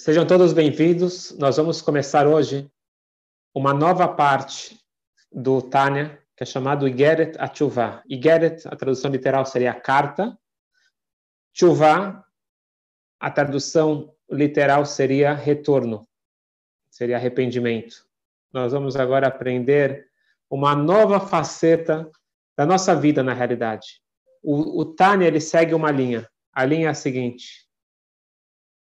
Sejam todos bem-vindos. Nós vamos começar hoje uma nova parte do Tânia, que é chamado Igeret Atchuvah. Igeret, a tradução literal seria carta. Chuvah, a tradução literal seria retorno, seria arrependimento. Nós vamos agora aprender uma nova faceta da nossa vida na realidade. O, o Tânia, ele segue uma linha. A linha é a seguinte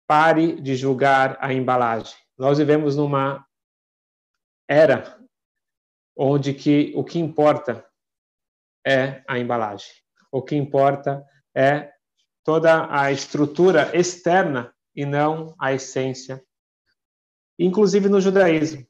pare de julgar a embalagem. Nós vivemos numa era onde que o que importa é a embalagem. O que importa é toda a estrutura externa e não a essência. Inclusive no judaísmo.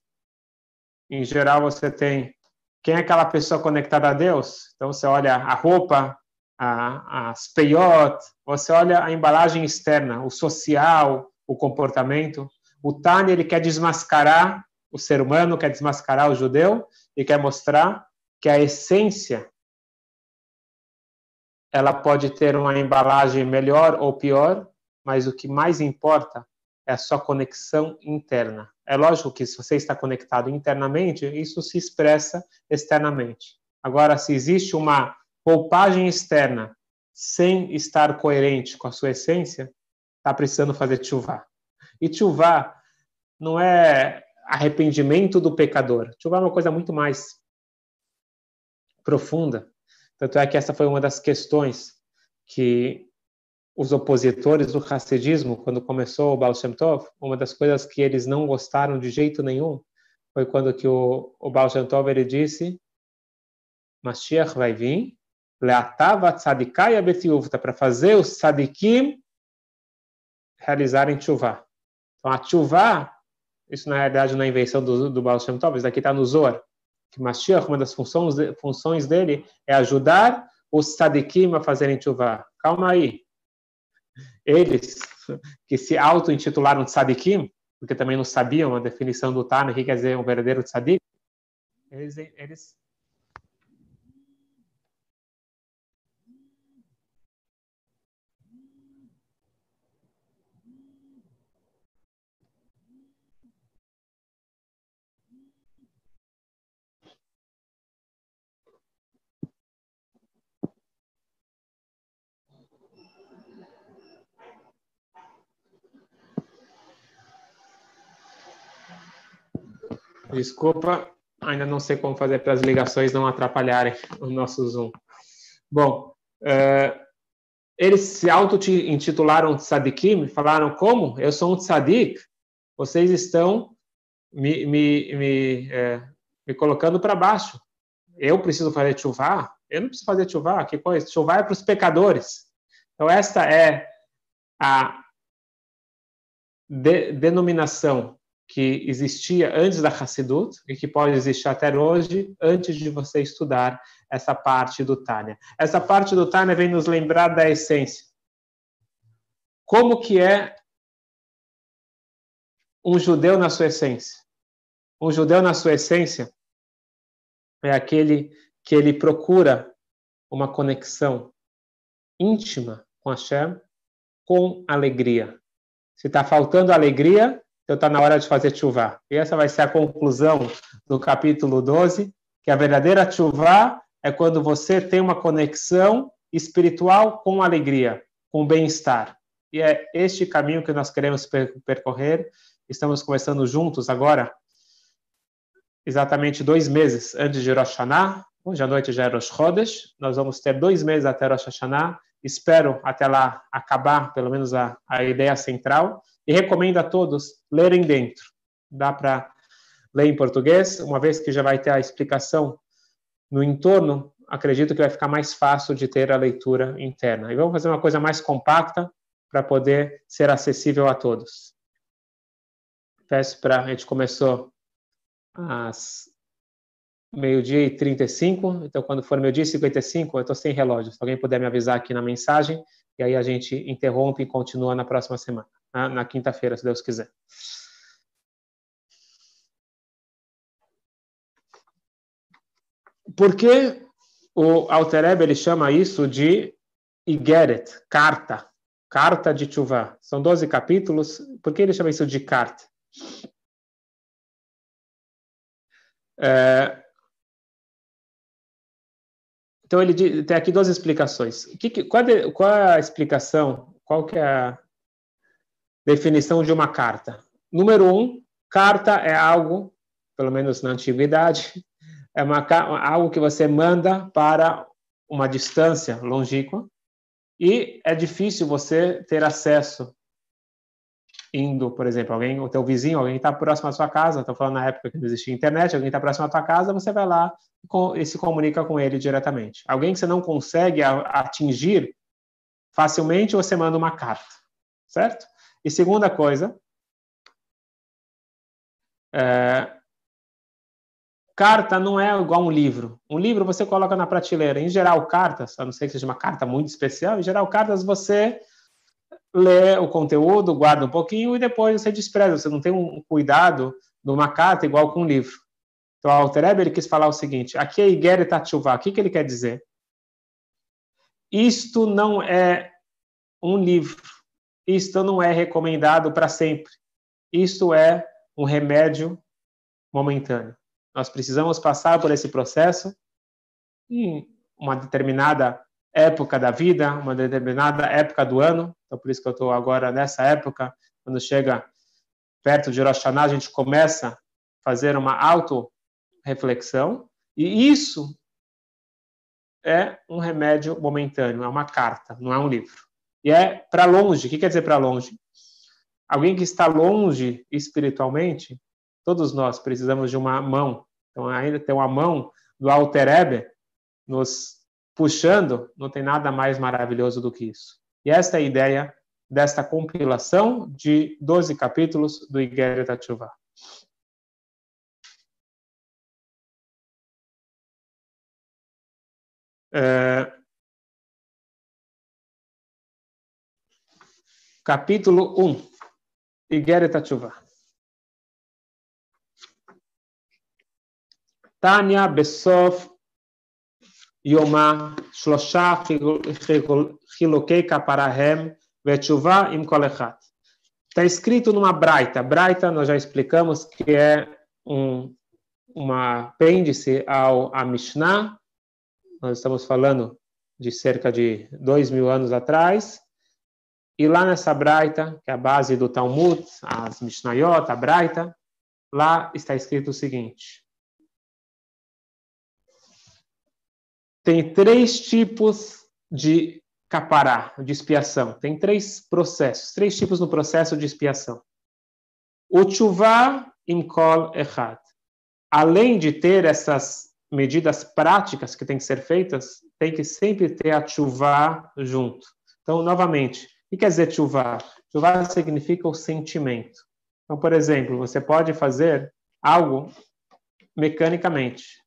Em geral, você tem quem é aquela pessoa conectada a Deus? Então você olha a roupa, a, as peiot, você olha a embalagem externa, o social, o comportamento. O Tânia, ele quer desmascarar o ser humano, quer desmascarar o judeu e quer mostrar que a essência ela pode ter uma embalagem melhor ou pior, mas o que mais importa é a sua conexão interna. É lógico que se você está conectado internamente, isso se expressa externamente. Agora, se existe uma roupagem externa sem estar coerente com a sua essência, está precisando fazer chuvá. E chuvá não é arrependimento do pecador. Chuvá é uma coisa muito mais profunda. Tanto é que essa foi uma das questões que os opositores do hassidismo, quando começou o Baal Shem Tov, uma das coisas que eles não gostaram de jeito nenhum foi quando que o, o Baal Shem Tov ele disse Mashiach vai vir Leatava tzadikai abetiuvta, para fazer os tzadikim realizarem chuvá. Então, a chuvá, isso na realidade não é invenção do, do Baal Shem Tov, isso daqui está no Zohar, que Mashiach, uma das funções, funções dele é ajudar os tzadikim a fazerem chuvá. Calma aí. Eles, que se auto-intitularam tzadikim, porque também não sabiam a definição do Tana, que quer dizer um verdadeiro tzadik, eles, eles Desculpa, ainda não sei como fazer para as ligações não atrapalharem o nosso Zoom. Bom, uh, eles se auto-intitularam tzadikim, falaram como? Eu sou um tzadik, vocês estão me, me, me, é, me colocando para baixo. Eu preciso fazer chuvá? Eu não preciso fazer chuvá, que coisa? Chuvá é para os pecadores. Então, esta é a de, denominação que existia antes da Hassidut e que pode existir até hoje, antes de você estudar essa parte do Tânia. Essa parte do Tânia vem nos lembrar da essência. Como que é um judeu na sua essência? Um judeu na sua essência é aquele que ele procura uma conexão íntima com Hashem com alegria. Se está faltando alegria, então está na hora de fazer chuva. E essa vai ser a conclusão do capítulo 12, que a verdadeira chuva é quando você tem uma conexão espiritual com alegria, com bem-estar. E é este caminho que nós queremos percorrer. Estamos começando juntos agora, exatamente dois meses antes de Rosh Hashanah. Hoje à noite já é Rosh Chodesh. Nós vamos ter dois meses até Rosh Hashanah. Espero até lá acabar, pelo menos, a, a ideia central e recomendo a todos lerem dentro. Dá para ler em português, uma vez que já vai ter a explicação no entorno, acredito que vai ficar mais fácil de ter a leitura interna. E vamos fazer uma coisa mais compacta para poder ser acessível a todos. Peço para a gente começou às meio-dia e 35, então quando for meio-dia e 55, eu estou sem relógio. Se alguém puder me avisar aqui na mensagem, e aí a gente interrompe e continua na próxima semana na, na quinta-feira, se Deus quiser. Por que o Altereb ele chama isso de Igeret, carta, carta de Tchuvah? São 12 capítulos, Por que ele chama isso de carta? É, então ele tem aqui duas explicações. Que, qual, é, qual, é, a explicação? Qual que é a definição de uma carta? Número um, carta é algo, pelo menos na antiguidade, é uma, algo que você manda para uma distância longínqua e é difícil você ter acesso indo, por exemplo, alguém, o teu vizinho, alguém está próximo à sua casa, estou falando na época que não existia internet, alguém está próximo à tua casa, você vai lá e se comunica com ele diretamente. Alguém que você não consegue atingir facilmente, você manda uma carta, certo? E segunda coisa, é, carta não é igual um livro. Um livro você coloca na prateleira. Em geral, cartas, a não ser que seja uma carta muito especial, em geral, cartas você lê o conteúdo, guarda um pouquinho e depois você despreza. Você não tem um cuidado numa carta igual com um livro. Então, o Alter Eber, ele quis falar o seguinte, aqui é Igeret Atchuvah, o que, que ele quer dizer? Isto não é um livro, isto não é recomendado para sempre, isto é um remédio momentâneo. Nós precisamos passar por esse processo em uma determinada época da vida, uma determinada época do ano. Então, por isso que eu estou agora nessa época, quando chega perto de Rosh Hashanah, a gente começa a fazer uma auto-reflexão. E isso é um remédio momentâneo, é uma carta, não é um livro. E é para longe. O que quer dizer para longe? Alguém que está longe espiritualmente, todos nós precisamos de uma mão. Então, ainda tem uma mão do Alter nos puxando, não tem nada mais maravilhoso do que isso. E esta é a ideia desta compilação de 12 capítulos do Igeret Atchuvah. É... capítulo 1, Igeret Tshuva. Tânia Bessof Yomá Shlosha Chilokei Kaparahem Vetshuva Im Kolechat. Está escrito numa braita. Braita, nós já explicamos que é um, uma apêndice ao a Mishnah. Nós estamos falando de cerca de dois mil anos atrás. E lá nessa braita, que é a base do Talmud, as Mishnayot, a braita, lá está escrito o seguinte: tem três tipos de capará, de expiação. Tem três processos, três tipos no processo de expiação. O tshuva imkol echad. Além de ter essas medidas práticas que têm que ser feitas, tem que sempre ter a tshuva junto. Então, novamente, o que quer dizer tshuva? Tshuva significa o sentimento. Então, por exemplo, você pode fazer algo mecanicamente,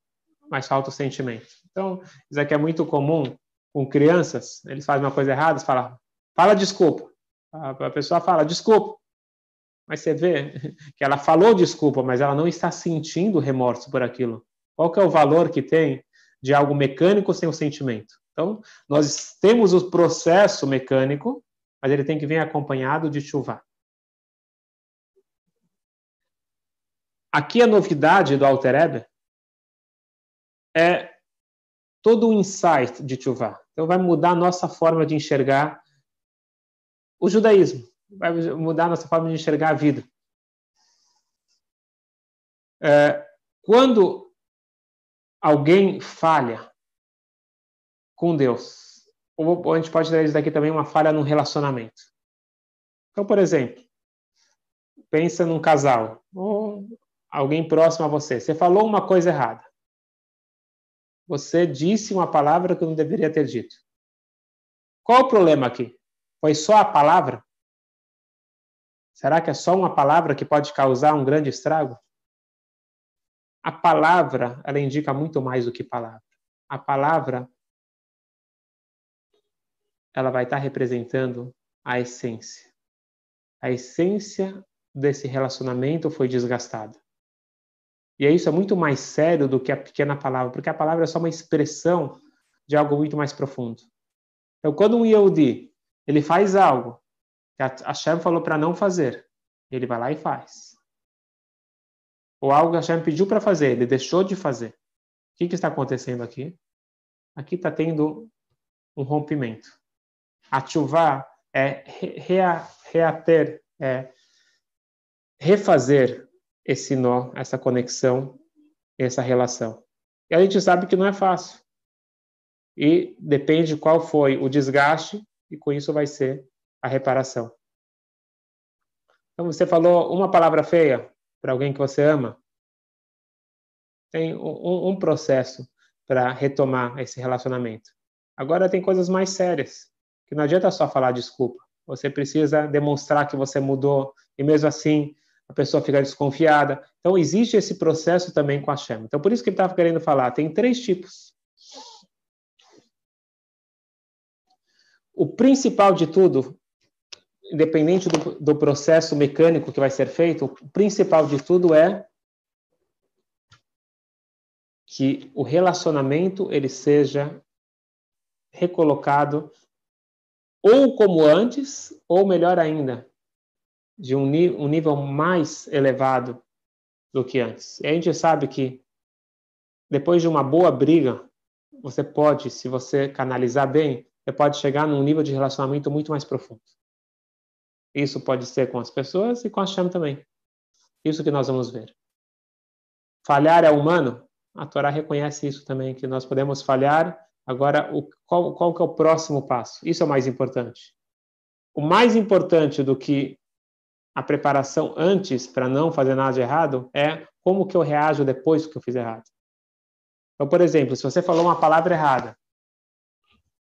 mas falta o sentimento. Então, isso aqui é muito comum com crianças, eles fazem uma coisa errada, fala, fala desculpa. A pessoa fala desculpa. Mas você vê que ela falou desculpa, mas ela não está sentindo remorso por aquilo. Qual que é o valor que tem de algo mecânico sem o sentimento? Então, nós temos o processo mecânico, mas ele tem que vir acompanhado de chuva. Aqui a novidade do Alter Eber é todo o insight de Tchuvah. Então, vai mudar a nossa forma de enxergar o judaísmo, vai mudar a nossa forma de enxergar a vida. É, quando alguém falha com Deus, ou a gente pode isso daqui também uma falha no relacionamento. Então, por exemplo, pensa num casal, ou alguém próximo a você. Você falou uma coisa errada você disse uma palavra que não deveria ter dito. Qual o problema aqui? Foi só a palavra? Será que é só uma palavra que pode causar um grande estrago? A palavra, ela indica muito mais do que palavra. A palavra, ela vai estar representando a essência. A essência desse relacionamento foi desgastada. E isso é muito mais sério do que a pequena palavra, porque a palavra é só uma expressão de algo muito mais profundo. Então, quando um Yehudi, ele faz algo que a Hashem falou para não fazer, Ele vai lá e faz. Ou algo que Hashem pediu para fazer, ele deixou de fazer. O que, que está acontecendo aqui? Aqui está tendo um rompimento. A chuva é rea, reater, é refazer esse nó, essa conexão, essa relação. E a gente sabe que não é fácil. E depende qual foi o desgaste, e com isso vai ser a reparação. Então, você falou uma palavra feia para alguém que você ama. Tem um, um processo para retomar esse relacionamento. Agora, tem coisas mais sérias, que não adianta só falar desculpa. Você precisa demonstrar que você mudou, e mesmo assim, a pessoa fica desconfiada. Então, existe esse processo também com a Shem. Então, por isso que ele estava querendo falar. Tem três tipos. O principal de tudo, independente do, do processo mecânico que vai ser feito, o principal de tudo é que o relacionamento ele seja recolocado ou como antes, ou melhor ainda, de um, um nível mais elevado do que antes. E a gente sabe que depois de uma boa briga, você pode, se você canalizar bem, você pode chegar num nível de relacionamento muito mais profundo. Isso pode ser com as pessoas e com a chama também. Isso que nós vamos ver. Falhar é humano? A Torá reconhece isso também, que nós podemos falhar. Agora, o, qual, qual que é o próximo passo? Isso é o mais importante. O mais importante do que a preparação antes para não fazer nada de errado é como que eu reajo depois que eu fiz errado. Então, por exemplo, se você falou uma palavra errada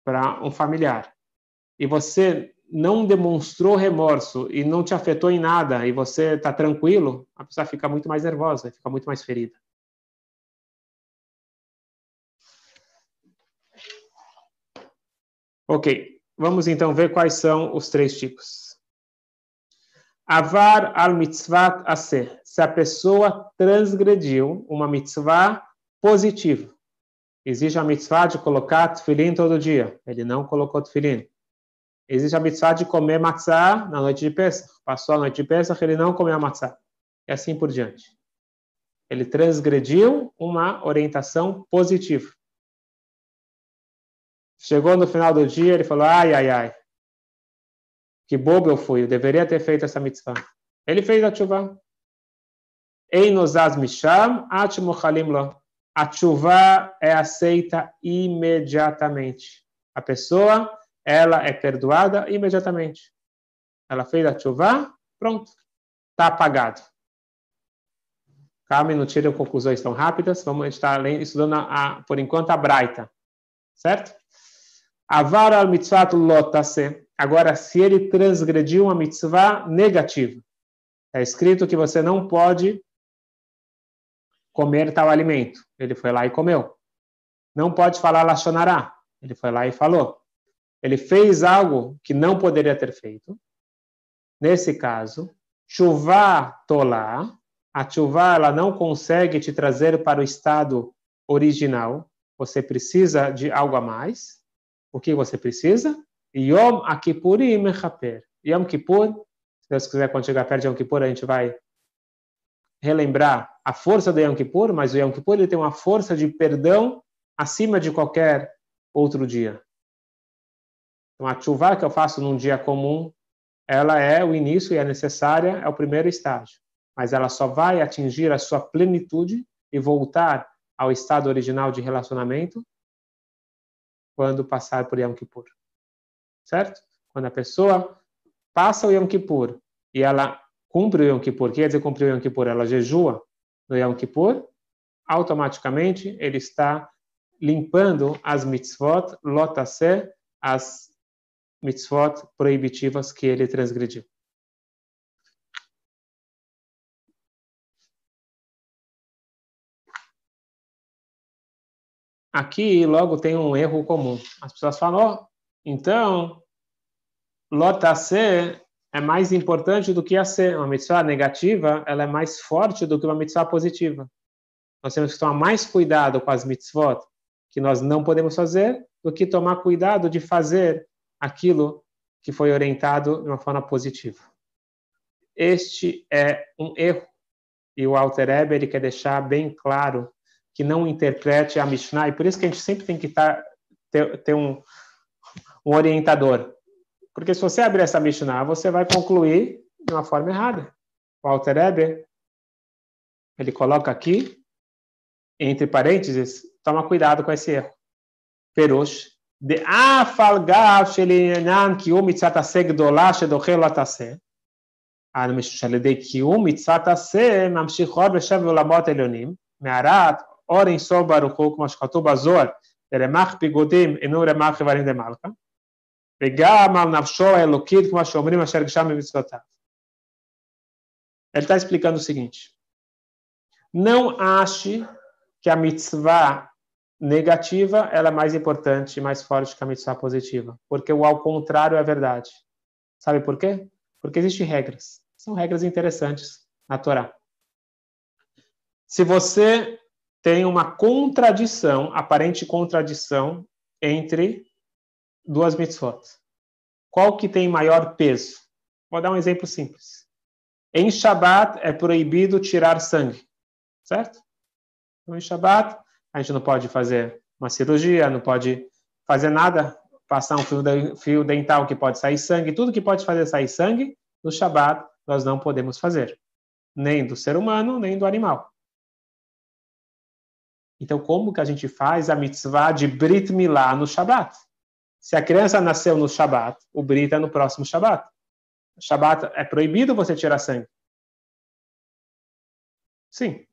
para um familiar e você não demonstrou remorso e não te afetou em nada e você está tranquilo, a pessoa fica muito mais nervosa, fica muito mais ferida. Ok, vamos então ver quais são os três tipos. Avar al mitzvah aser. Se a pessoa transgrediu uma mitzvah positiva. Existe a mitzvah de colocar tefilim todo dia. Ele não colocou tefilim. Existe a mitzvah de comer matzah na noite de Pesach. Passou a noite de Pesach, ele não comeu matzah. E assim por diante. Ele transgrediu uma orientação positiva. Chegou no final do dia, ele falou: ai, ai, ai, que bobo eu fui, eu deveria ter feito essa mitzvah. Ele fez a tshuva. Einozaz misham atmuchalim lo. A tshuva é aceita imediatamente. A pessoa, ela é perdoada imediatamente. Ela fez a tshuva, pronto. Está apagado. Calma, não tirem conclusões tão rápidas. Vamos estar estudando, a, por enquanto, a Braita. Certo? Avar al mitzvah lotase. Agora, se ele transgrediu uma mitzvah negativa, é escrito que você não pode comer tal alimento. Ele foi lá e comeu. Não pode falar lachonará. Ele foi lá e falou. Ele fez algo que não poderia ter feito. Nesse caso, chuva tolá, a chuva ela não consegue te trazer para o estado original. Você precisa de algo a mais. O que você precisa? Yom Akipuri Mechaper. Yom Kippur, se Deus quiser, quando chegar perto de Yom Kippur, a gente vai relembrar a força do Yom Kippur, mas o Yom Kippur ele tem uma força de perdão acima de qualquer outro dia. Então, a chuva que eu faço num dia comum, ela é o início e é necessária, é o primeiro estágio. Mas ela só vai atingir a sua plenitude e voltar ao estado original de relacionamento quando passar por Yom Kippur certo? Quando a pessoa passa o Yom Kippur e ela cumpre o Yom Kippur, quer dizer cumprir o Yom Kippur, ela jejua no Yom Kippur, automaticamente ele está limpando as mitzvot, lotase, as mitzvot proibitivas que ele transgrediu. Aqui logo tem um erro comum. As pessoas falam, oh, então, lota C é mais importante do que a C. Uma mitzvah negativa, ela é mais forte do que uma mitzvah positiva. Nós temos que tomar mais cuidado com as mitzvot que nós não podemos fazer do que tomar cuidado de fazer aquilo que foi orientado de uma forma positiva. este é um erro. E o Alter Eber, ele quer deixar bem claro que não interprete a Mishnah, e por isso que a gente sempre tem que estar, tá, ter, ter um, um orientador. Porque se você abrir essa Mishnah, você vai concluir de uma forma errada. O Alter Eber, ele coloca aqui, entre parênteses, toma cuidado com esse erro. Perush, de afalgav shelinan ki u mitzat ase gdola shedochel atase. שעל ידי קיום מצוות עשה ממשיכות בשבע עולמות עליונים, מערת Oren só Baruchu, como Ashkatu Bazor, Teremach Pigotim, Enu Remach Revarim Demalka. Tá? Vegam al Nafsho Elokid, como Ashomrim Asher Gsham Mitzvotav. Ele está explicando o seguinte. Não ache que a mitzvah negativa ela é mais importante, e mais forte que a mitzvah positiva. Porque o ao contrário é verdade. Sabe por quê? Porque existem regras. São regras interessantes na Torá. Se você tem uma contradição, aparente contradição entre duas mitzvot, qual que tem maior peso? Vou dar um exemplo simples. Em Shabat é proibido tirar sangue, certo? Então, em Shabat a gente não pode fazer uma cirurgia, não pode fazer nada, passar um fio, fio dental que pode sair sangue, tudo que pode fazer sair sangue, no Shabat nós não podemos fazer, nem do ser humano, nem do animal. Então, como que a gente faz a mitzvah de Brit Milá no Shabat? Se a criança nasceu no Shabat, o Brit é no próximo Shabat. Shabat é proibido você tirar sangue. Sim.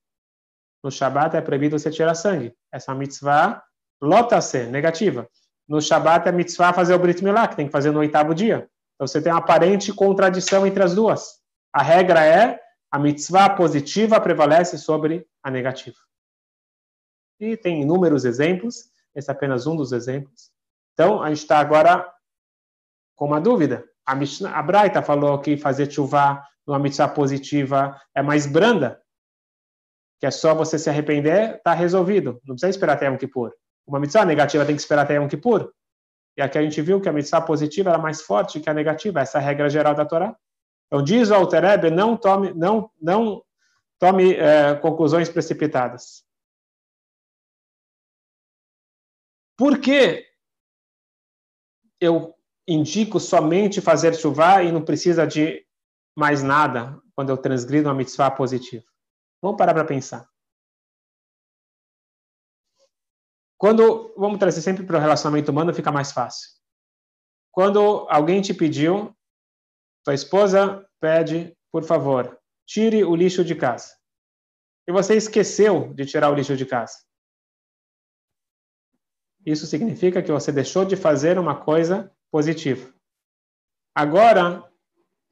No Shabat é proibido você tirar sangue. Essa mitzvah lota-se, negativa. No Shabat é mitzvah fazer o Brit Milá, que tem que fazer no oitavo dia. Então você tem uma aparente contradição entre as duas. A regra é a mitzvah positiva prevalece sobre a negativa. E tem inúmeros exemplos, esse é apenas um dos exemplos. Então, a gente está agora com uma dúvida. A, Mishnah, a Braita falou que fazer chuva numa mitzvah positiva é mais branda, que é só você se arrepender, está resolvido. Não precisa esperar até Yom Kippur. Uma mitzvah negativa tem que esperar até Yom Kippur. E aqui a gente viu que a mitzvah positiva era mais forte que a negativa, essa é a regra geral da Torá. Então diz o Alterebe, não tome, não, não tome é, conclusões precipitadas. Por que eu indico somente fazer chuva e não precisa de mais nada quando eu transgrido uma mitzvah positiva? Vamos parar para pensar. Quando, vamos trazer sempre para o relacionamento humano, fica mais fácil. Quando alguém te pediu, tua esposa pede, por favor, tire o lixo de casa. E você esqueceu de tirar o lixo de casa. Isso significa que você deixou de fazer uma coisa positiva. Agora,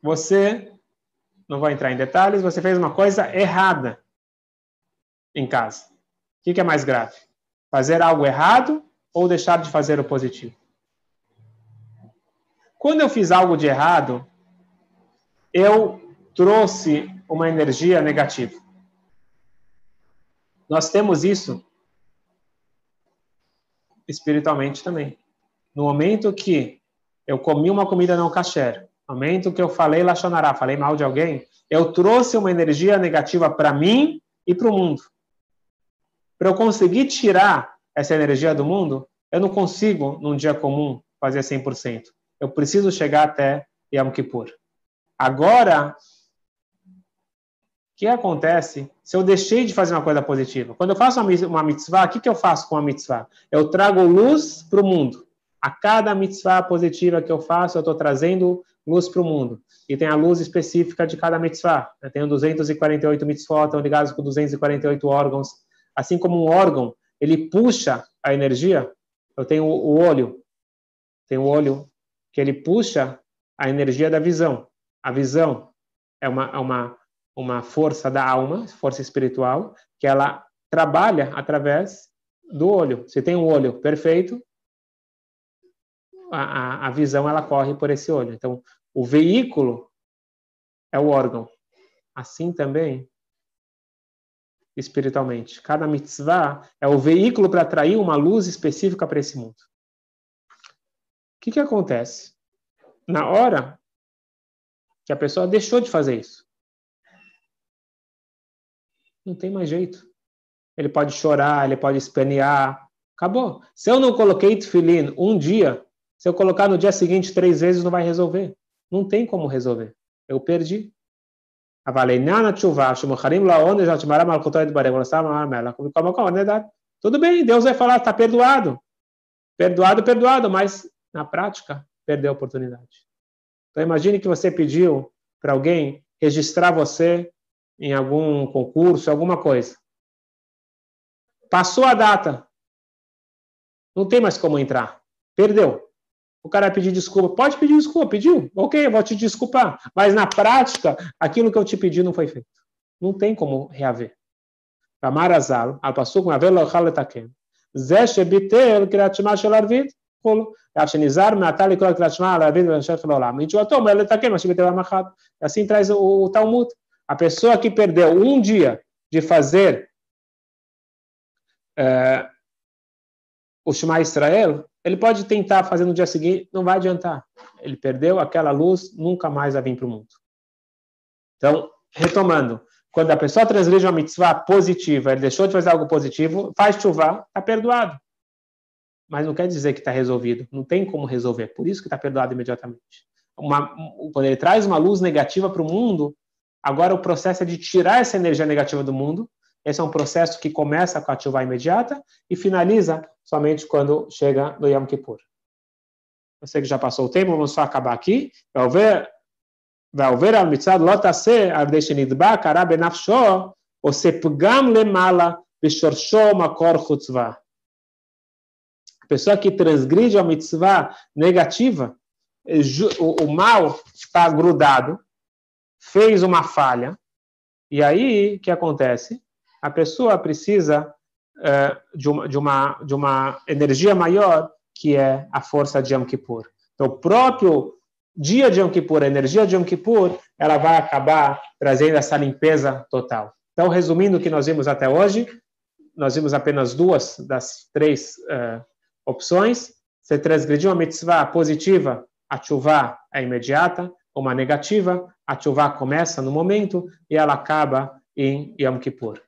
você, não vou entrar em detalhes, você fez uma coisa errada em casa. O que é mais grave? Fazer algo errado ou deixar de fazer o positivo? Quando eu fiz algo de errado, eu trouxe uma energia negativa. Nós temos isso espiritualmente também. No momento que eu comi uma comida não kasher, no momento que eu falei lachonará, falei mal de alguém, eu trouxe uma energia negativa para mim e para o mundo. Para eu conseguir tirar essa energia do mundo, eu não consigo, num dia comum, fazer 100%. Eu preciso chegar até Yom Kippur. Agora, que acontece se eu deixei de fazer uma coisa positiva? Quando eu faço uma mitzvah, o que, que eu faço com a mitzvah? Eu trago luz para o mundo. A cada mitzvah positiva que eu faço, eu estou trazendo luz para o mundo. E tem a luz específica de cada mitzvah. Eu tenho 248 mitzvot, estão ligados com 248 órgãos assim como um órgão, ele puxa a energia, eu tenho o olho, tem o olho que ele puxa a energia da visão. A visão é uma, é uma, uma força da alma, força espiritual, que ela trabalha através do olho. Se tem um olho perfeito, a, a, visão ela corre por esse olho. Então, o veículo é o órgão. Assim também espiritualmente. Cada mitzvah é o veículo para atrair uma luz específica para esse mundo. O que, que acontece? Na hora que a pessoa deixou de fazer isso, Não tem mais jeito. Ele pode chorar, ele pode espernear. Acabou. Se eu não coloquei tefilin um dia, se eu colocar no dia seguinte três vezes, não vai resolver. Não tem como resolver. Eu perdi. Tudo bem, Deus vai falar, está perdoado. Perdoado, perdoado, mas na prática, perdeu a oportunidade. Então imagine que você pediu para alguém registrar você em algum concurso, alguma coisa. Passou a data. Não tem mais como entrar. Perdeu. O cara pediu desculpa. Pode pedir desculpa, pediu? Ok, vou te desculpar. Mas na prática, aquilo que eu te pedi não foi feito. Não tem como reaver. Amarazal, apasuk mavelo haletaken. Tá Zesh bitel kiratshma shel arvit. Rolo. Rav é Shenizar, Natal e Kol Kiratshma, Arvit, Venshef, Lolam. Intuatom, ele tá taken, mas bitel é amachat. Assim traz o, o Talmud. A pessoa que perdeu um dia de fazer uh, o Shema Israel, ele pode tentar fazer no dia seguinte, não vai adiantar. Ele perdeu aquela luz, nunca mais vai vir para o mundo. Então, retomando, quando a pessoa transgride uma mitzvah positiva, ele deixou de fazer algo positivo, faz chuva, está perdoado. Mas não quer dizer que está resolvido. Não tem como resolver. Por isso que está perdoado imediatamente. Uma, quando ele traz uma luz negativa para o mundo, agora o processo é de tirar essa energia negativa do mundo esse é um processo que começa com a chuva imediata e finaliza somente quando chega no Yom Kippur. Eu sei que já passou o tempo, vamos só acabar aqui. והעובר על מצד לא תעשה על ידי שנדבק הרע בנפשו, עושה פגם למעלה בשורשו מקור חוצבה. A pessoa que transgride a mitzvah negativa, o, o mal está grudado, fez uma falha, e aí o que acontece? a pessoa precisa uh, de, uma, de, uma, de uma energia maior, que é a força de Yom Kippur. Então, o próprio dia de Yom Kippur, a energia de Yom Kippur, ela vai acabar trazendo essa limpeza total. Então, resumindo o que nós vimos até hoje, nós vimos apenas duas das três uh, opções. Se transgredir uma mitzvah positiva, a chuva é imediata, uma negativa, a chuva começa no momento e ela acaba em Yom Kippur.